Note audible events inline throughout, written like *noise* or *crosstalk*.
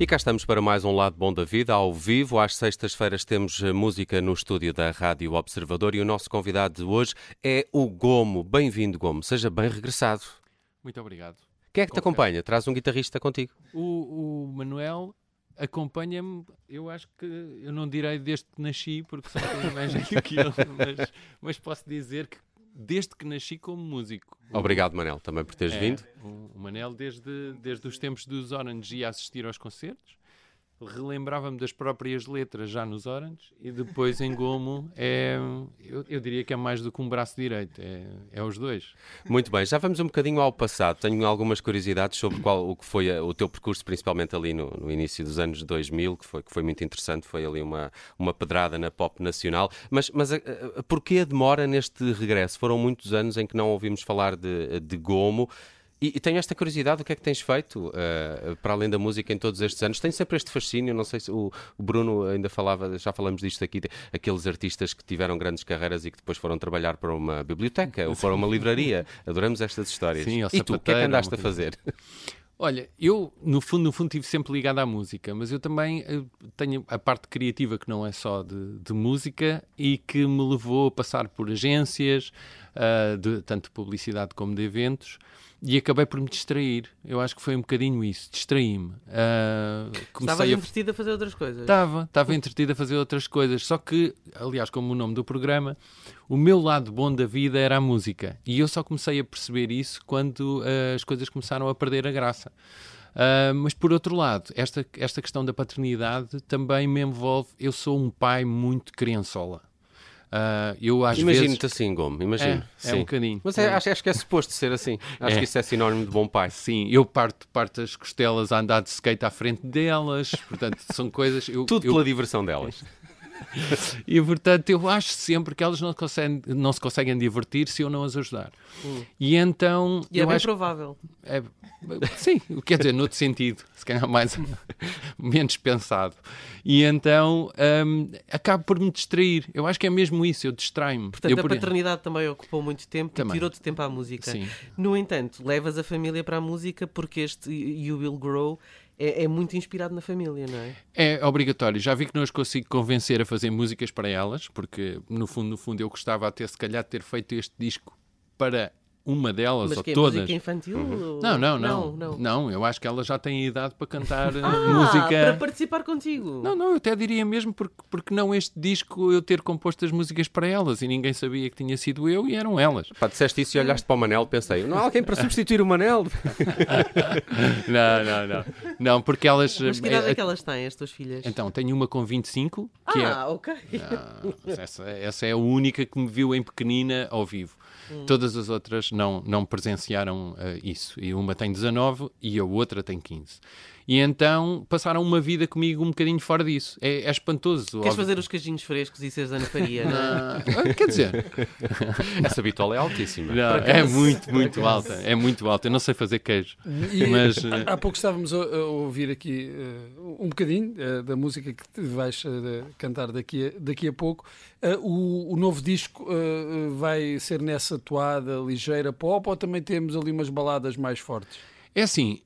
E cá estamos para mais um Lado Bom da Vida, ao vivo. Às sextas-feiras temos eh, música no estúdio da Rádio Observador e o nosso convidado de hoje é o Gomo. Bem-vindo, Gomo. Seja bem regressado. Muito obrigado. Quem é que te acompanha? Traz um guitarrista contigo. O, o Manuel acompanha-me, eu acho que eu não direi desde que nasci, porque só tenho mais que ele, mas, mas posso dizer que desde que nasci como músico. Obrigado, Manel, também por teres É, vindo. O Manel, desde, desde os tempos dos Orange, ia assistir aos concertos, relembrava-me das próprias letras já nos Orange, e depois em Gomo, é, eu, eu diria que é mais do que um braço direito, é, é os dois. Muito bem, já vamos um bocadinho ao passado. Tenho algumas curiosidades sobre qual, o que foi a- o teu percurso, principalmente ali no, no início dos anos 2000, que foi, que foi muito interessante. Foi ali uma, uma pedrada na pop nacional. Mas, mas a, a, porquê a demora neste regresso? Foram muitos anos em que não ouvimos falar de, de Gomo. E, e tenho esta curiosidade, o que é que tens feito eh, para além da música em todos estes anos? Tenho sempre este fascínio, não sei se o, o Bruno ainda falava, já falamos disto aqui, aqueles artistas que tiveram grandes carreiras e que depois foram trabalhar para uma biblioteca ou para uma livraria. Adoramos estas histórias. Sim, e tu, o que é que andaste a fazer? Olha, eu no fundo, no fundo estive sempre ligado à música, mas eu também eh, tenho a parte criativa que não é só de, de música e que me levou a passar por agências, ah, de, tanto de publicidade como de eventos, e acabei por me distrair. Eu acho que foi um bocadinho isso, distraí-me. Ah, Estavas comecei a entretido a fazer outras coisas. Estava, estava entretido a fazer outras coisas. Só que, aliás, como o nome do programa, o meu lado bom da vida era a música. E eu só comecei a perceber isso quando ah, as coisas começaram a perder a graça. Ah, mas por outro lado, esta, esta questão da paternidade também me envolve. Eu sou um pai muito criançola. Ah, eu às vezes. Imagino-te assim, Gomes, imagino. É, é um bocadinho. Mas é- acho, acho que é suposto ser assim. Acho É. que isso é sinónimo de bom pai. Sim, eu parto, parto as costelas a andar de skate à frente delas, portanto, são coisas. Eu, Tudo eu- pela diversão delas. E portanto, eu acho sempre que elas não, conseguem, não se conseguem divertir se eu não as ajudar. E então. E é bem acho provável. é, sim, quer dizer, noutro sentido, se calhar mais menos pensado. E então hum, acabo por me distrair. Eu acho que é mesmo isso, eu distraio-me. Portanto, Eu a por- paternidade também ocupou muito tempo Também. e tirou-te tempo à música. Sim. No entanto, levas a família para a música porque este You Will Grow é, é muito inspirado na família, não é? É obrigatório. Já vi que não as consigo convencer a fazer músicas para elas, porque no fundo, no fundo, eu gostava até se calhar de ter feito este disco para uma delas Mas ou que é todas. música infantil? Uhum. Não, não, não, não. não. eu acho que ela já tem idade para cantar eh, Ah, música. para participar contigo. Não, não, eu até diria mesmo porque, porque não este disco eu ter composto as músicas para elas e ninguém sabia que tinha sido eu e eram elas. Pá, disseste isso e olhaste para o Manel, pensei, não há alguém para substituir o Manel? *laughs* Não, não, não. Não, porque elas. Mas que idade eh, é que elas têm, as tuas filhas? Então, tenho uma com 25, que é. ah, ok. Ah, mas essa, essa é a única que me viu em pequenina ao vivo. Todas as outras não, não presenciaram eh, isso. E uma tem 19 e a outra tem 15. E então passaram uma vida comigo um bocadinho fora disso. É, é espantoso. Queres óbvio. fazer os queijinhos frescos e seres Ana Faria, não é? *laughs* Ah, quer dizer, *laughs* Essa bitola é altíssima. não, é muito, muito alta. É muito alta. Eu não sei fazer queijo. E Mas, eh, há pouco estávamos a, a ouvir aqui eh, um bocadinho eh, da música que vais eh, cantar daqui a, daqui a pouco. Eh, o, o novo disco eh, vai ser nessa toada ligeira pop ou também temos ali umas baladas mais fortes? É assim,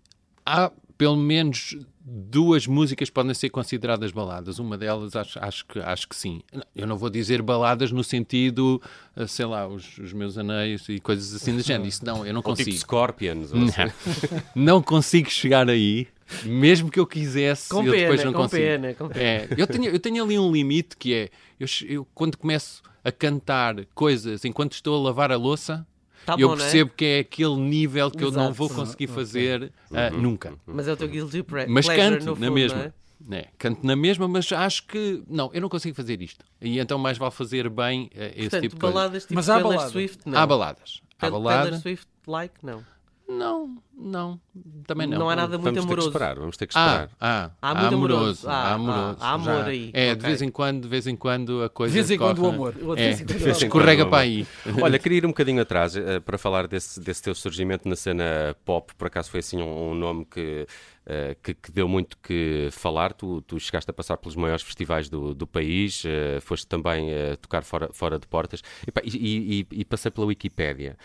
há pelo menos duas músicas podem ser consideradas baladas. Uma delas acho, acho, que, acho que sim. Eu não vou dizer baladas no sentido, eh, sei lá, os, os meus anéis e coisas assim do género. Isso não, eu não *laughs* Ou tipo consigo. Scorpions. ou assim. *laughs* Não consigo chegar aí. Mesmo que eu quisesse, Com eu depois pena, não com consigo. pena, com pena. É, eu, tenho, eu tenho ali um limite que é, eu, eu quando começo a cantar coisas enquanto estou a lavar a louça, Tá eu bom, não é? percebo que é aquele nível que eu não Exato. vou conseguir fazer ah, nunca. Mas é o teu guilty pre- Mas pleasure, canto no na fundo, mesma. é? né, canto na mesma, mas acho que não, eu não consigo fazer isto. E então mais vale fazer bem eh, esse Portanto, tipo de coisa. baladas tipo Mas há Taylor balada. Swift, não. Há baladas. Há Taylor balada. Swift like, não. Não, não, também não. Não há nada muito Vamos ter que amoroso. esperar, vamos ter que Ah, esperar. ah, Há muito amoroso. Ah, há amoroso. ah, há amor já. aí, É, de ok. vez em quando, de vez em quando a De coisa vez em quando o amor. É, escorrega para aí. Olha, queria ir um *laughs* bocadinho atrás eh, para falar desse, desse teu surgimento na cena pop. Por acaso foi assim um, um nome que, eh, que, que deu muito que falar. Tu, tu chegaste a passar pelos maiores festivais do, do país, eh, foste também eh, tocar fora, fora de portas. E, e- e- e passei pela Wikipédia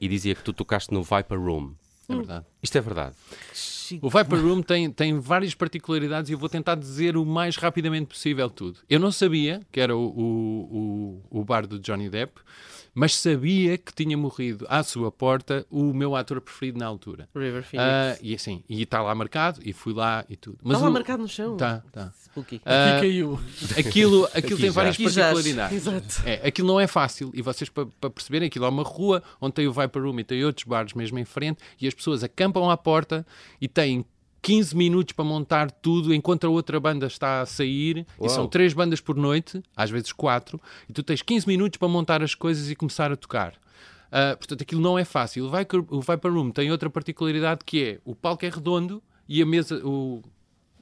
e dizia que tu tocaste no Viper Room. É verdade. Isto é verdade. O Viper Room tem, tem várias particularidades e eu vou tentar dizer o mais rapidamente possível tudo. Eu não sabia que era o, o, o, o bar do Johnny Depp, mas sabia que tinha morrido à sua porta o meu ator preferido na altura. River Phoenix. Ah, e assim, e está lá marcado, e fui lá e tudo. Está lá o- marcado no chão. Tá, tá. Spooky. Ah, Aqui caiu. aquilo *laughs* aquilo Aqui tem já. várias Aqui particularidades. Exato. É, aquilo não é fácil. E vocês, para perceberem, aquilo é uma rua onde tem o Viper Room e tem outros bares mesmo em frente, e as pessoas acampam à porta e têm 15 minutos para montar tudo enquanto a outra banda está a sair. Uau. E são três bandas por noite, às vezes quatro, e tu tens 15 minutos para montar as coisas e começar a tocar. Ah, portanto, aquilo não é fácil. O Viper, Room tem outra particularidade que é o palco é redondo e a mesa, o,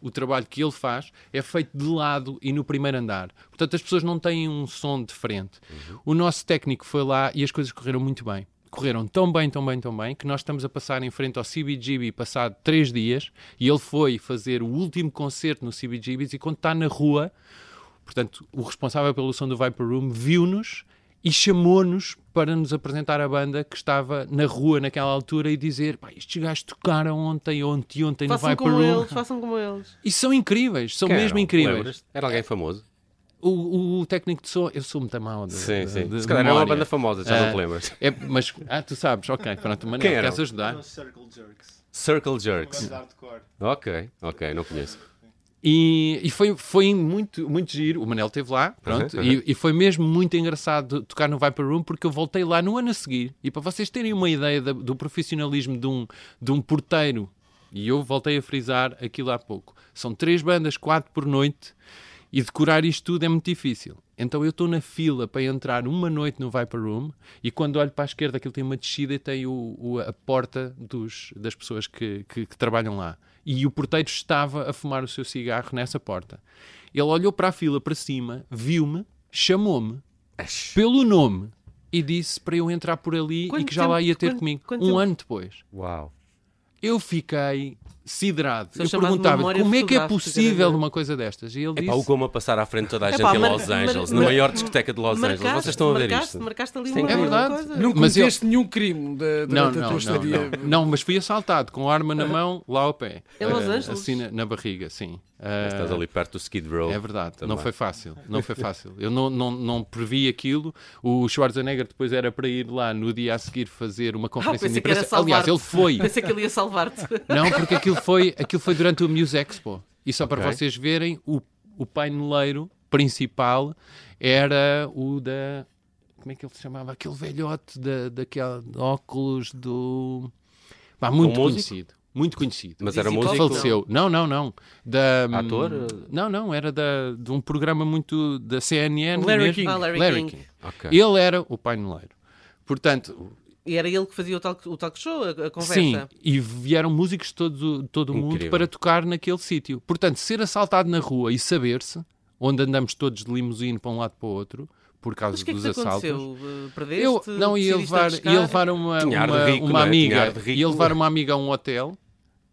o trabalho que ele faz é feito de lado e no primeiro andar. Portanto, as pessoas não têm um som de frente. O nosso técnico foi lá e as coisas correram muito bem. Correram tão bem, tão bem, tão bem, que nós estamos a passar em frente ao CBGB passado três dias e ele foi fazer o último concerto no CBGBs e quando está na rua, portanto, o responsável pelo som do Viper Room viu-nos e chamou-nos para nos apresentar a banda que estava na rua naquela altura e dizer pá, estes gajos tocaram ontem, ontem, ontem no Façam Viper como Room. eles, façam como eles. E são incríveis, são Quem mesmo eram? incríveis. Lembras? Era alguém famoso? O, o- técnico de som, eu sou muito mal de, Sim, de- sim. de Se calhar era uma banda famosa, já Ah, não te lembras. É, mas, ah, tu sabes, ok, pronto, Manel, Quem eram? queres ajudar? No Circle Jerks. Circle Jerks. Banda de hardcore. Ok, ok, não conheço. E, e foi, foi muito, muito giro. O Manel esteve lá, pronto, Uhum, E, e foi mesmo muito engraçado tocar no Viper Room porque eu voltei lá no ano a seguir. E para vocês terem uma ideia da- do profissionalismo de um, de um porteiro, e eu voltei a frisar aquilo há pouco, são três bandas, quatro por noite, e decorar isto tudo é muito difícil. Então eu estou na fila para entrar uma noite no Viper Room e quando olho para a esquerda aquilo tem uma descida e tem o, o- a porta dos, das pessoas que, que- que trabalham lá. E o porteiro estava a fumar o seu cigarro nessa porta. Ele olhou para a fila para cima, viu-me, chamou-me pelo nome e disse para eu entrar por ali e Quanto que já lá tempo- ia ter quanto- comigo. quanto um tempo? ano depois. Uau. Eu fiquei siderado. Eu perguntava como é que é possível uma coisa destas. E ele É disse... pá, o Goma passar à frente de toda a gente Epá, em Los Angeles, na maior discoteca de Los Angeles. Vocês estão a ver isto? Marcaste ali é uma, É verdade. coisa. Não cometeste nenhum crime durante a tua não, estadia. não. Não, mas fui assaltado com arma na mão, lá ao pé. Em Los Eh, Angeles? Assim na, barriga, sim. Eh, Estás ali perto do Skid Row. É verdade, Também. não foi fácil, não foi fácil. Eu não, não, não previ aquilo. O Schwarzenegger depois era para ir lá no dia a seguir fazer uma Ah, conferência de imprensa. Aliás, ele foi. Pensei que ele ia salvar-te. Não, porque aquilo foi, aquilo foi durante o Muse Expo. E só para vocês verem, o, o paineleiro principal era o da. Como é que ele se chamava? Aquele velhote da, daquele óculos do. Pá, muito Um conhecido. Muito conhecido. Mas era músico? Faleceu. Não, não, não. Da, Ator? Não, não. Era da, de um programa muito da CNN. Larry mesmo. King. Ah, Larry King. Ok. Ele era o paineleiro. Portanto, E era ele que fazia o talk, o talk show, a, a conversa. Sim, e vieram músicos de todo, todo o mundo para tocar naquele sítio. Portanto, ser assaltado na rua e saber-se, onde andamos todos de limusine para um lado para o outro, por causa Mas que é que dos te assaltos. aconteceu? Uh, Perdeste? Eu não ia levar, ia levar uma, uma, rico, uma é? Amiga, ia levar uma amiga a um hotel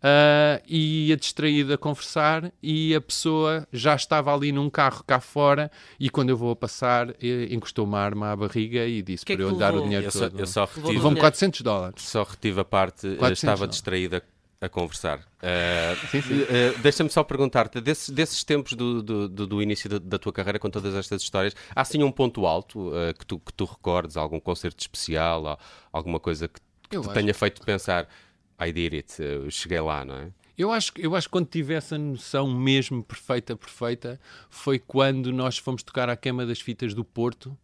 ah, e ia distraída a conversar e a pessoa já estava ali num carro cá fora e quando eu vou a passar encostou uma arma à barriga e disse Que é para que eu lhe dar o dinheiro Eu só, todo. eu só retive, Levou-me dinheiro. 400 dólares. só retive a parte, eh, 400 estava distraída a conversar. Sim, sim. eh, Deixa-me só perguntar-te, desses, desses tempos do, do, do- do início da, da tua carreira, com todas estas histórias, há assim um ponto alto eh, que, tu, que tu recordes, algum concerto especial, ou alguma coisa que, que te acho. tenha feito pensar, I did it, eu cheguei lá, não é? Eu acho, que- eu acho que quando tive essa noção mesmo perfeita, perfeita, foi quando nós fomos tocar à queima das fitas do Porto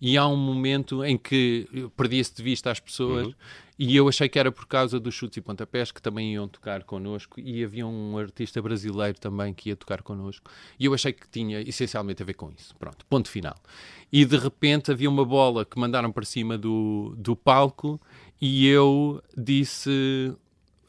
e há um momento em que perdia-se de vista as pessoas e eu achei que era por causa dos chutes e pontapés que também iam tocar connosco e havia um artista brasileiro também que ia tocar connosco e eu achei que tinha essencialmente a ver com isso. Pronto, ponto final. E de repente havia uma bola que mandaram para cima do, do palco e eu disse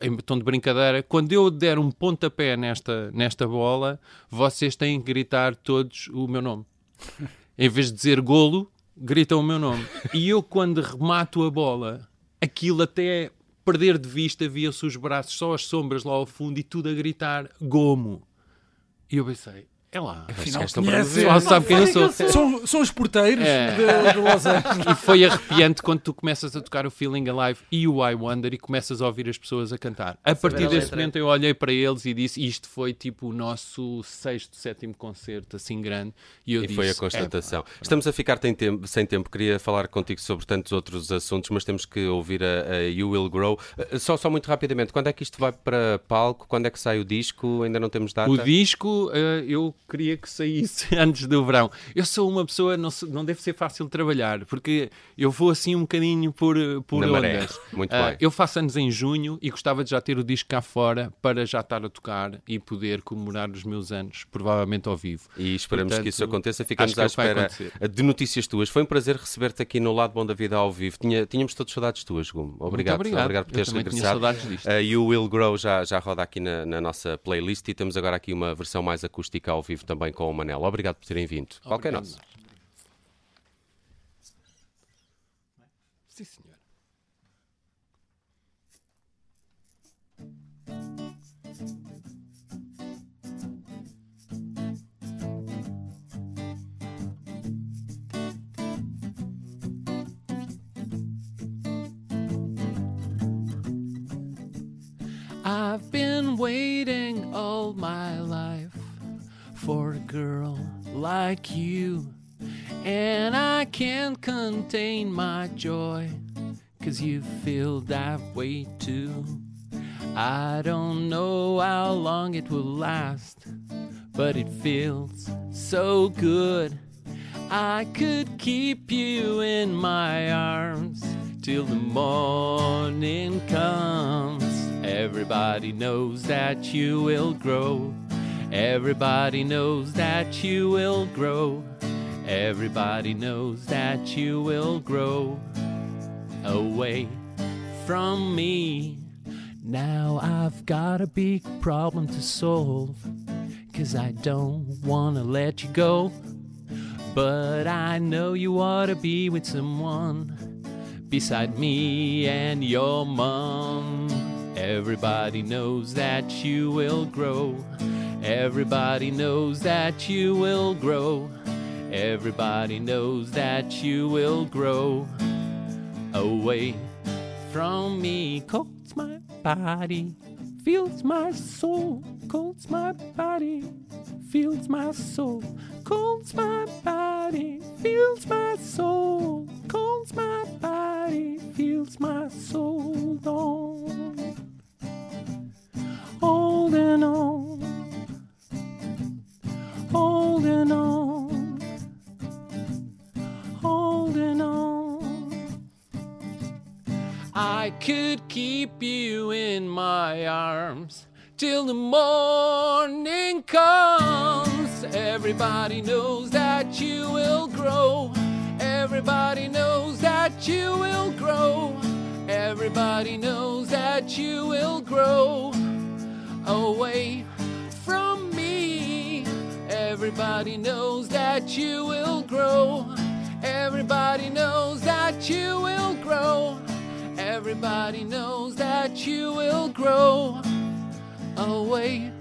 em tom de brincadeira, quando eu der um pontapé nesta, nesta bola, vocês têm que gritar todos o meu nome. *laughs* em vez de dizer golo, gritam o meu nome. E eu, quando remato a bola, aquilo até perder de vista, via-se os braços, só as sombras lá ao fundo e tudo a gritar gomo. E eu pensei, É lá. Afinal, estão para conhece-. Só sabe quem eu sou. São, são os porteiros É. de, de Los Angeles. E foi arrepiante quando tu começas a tocar o Feeling Alive e o I Wonder e começas a ouvir as pessoas a cantar. A partir a desse momento eu olhei para eles e disse isto foi tipo o nosso sexto, sétimo concerto, assim grande. E eu E disse, foi a "É, constatação. Estamos a ficar sem tempo, sem tempo. Queria falar contigo sobre tantos outros assuntos, mas temos que ouvir a, a You Will Grow. Uh, Só, só muito rapidamente, quando é que isto vai para palco? Quando é que sai o disco? Ainda não temos data? O disco eh, eu queria que saísse *laughs* antes do verão. Eu sou uma pessoa, não, não deve ser fácil trabalhar, porque eu vou assim um bocadinho por, por Na maré. ondas. Muito Ah, bem. Eu faço anos em junho e gostava de já ter o disco cá fora para já estar a tocar e poder comemorar os meus anos, provavelmente ao vivo. E esperamos Portanto, que isso aconteça. Ficamos à é o vai espera de notícias tuas. Foi um prazer receber-te aqui no Lado Bom da Vida ao vivo. Tinha- tínhamos todos saudades tuas, Gumo. Obrigado, Muito obrigado. por teres regressado. saudades disto. A You Will Grow já, já roda aqui na, na nossa playlist e temos agora aqui uma versão mais acústica ao vivo também com o Manel. Obrigado por terem vindo. Qualquer Obrigado. nosso. Sim, senhor. I've been waiting all my life for a girl like you. And I can't contain my joy, cause you feel that way too. I don't know how long it will last, but it feels so good. I could keep you in my arms till the morning comes. Everybody knows that you will grow. Everybody knows that you will grow. Everybody knows that you will grow away from me. Now I've got a big problem to solve. Cause I don't wanna let you go. But I know you ought to be with someone beside me and your mom. Everybody knows that you will grow. Everybody knows that you will grow. Everybody knows that you will grow away from me. Coats my body, feels my soul. Coats my body, feels my soul. Coats my body, feels my soul. Coats my body, feels my soul. On, could keep you in my arms till the morning comes. Everybody knows that you will grow. Everybody knows that you will grow. Everybody knows that you will grow away from me. Everybody knows that you will grow. Everybody knows that you will grow. Everybody knows that you will grow away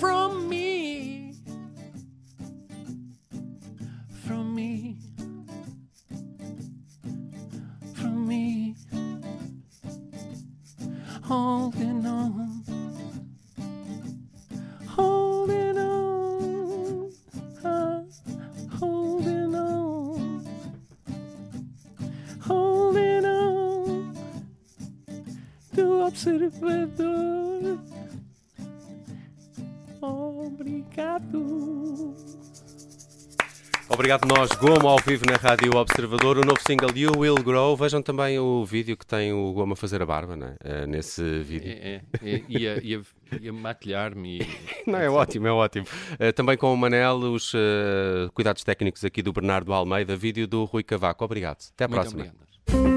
from me. From me. From me. Holding observador. Obrigado. Obrigado nós, Goma, ao vivo na Rádio Observador. O novo single You Will Grow. Vejam também o vídeo que tem o Goma a fazer a barba, né? Eh, nesse vídeo. É, é, é, ia, ia, ia maquilhar-me e *laughs* Não, é ótimo, é ótimo. Eh, também com o Manel, os eh, cuidados técnicos aqui do Bernardo Almeida, vídeo do Rui Cavaco. Obrigado. Até à Muito próxima. obrigado.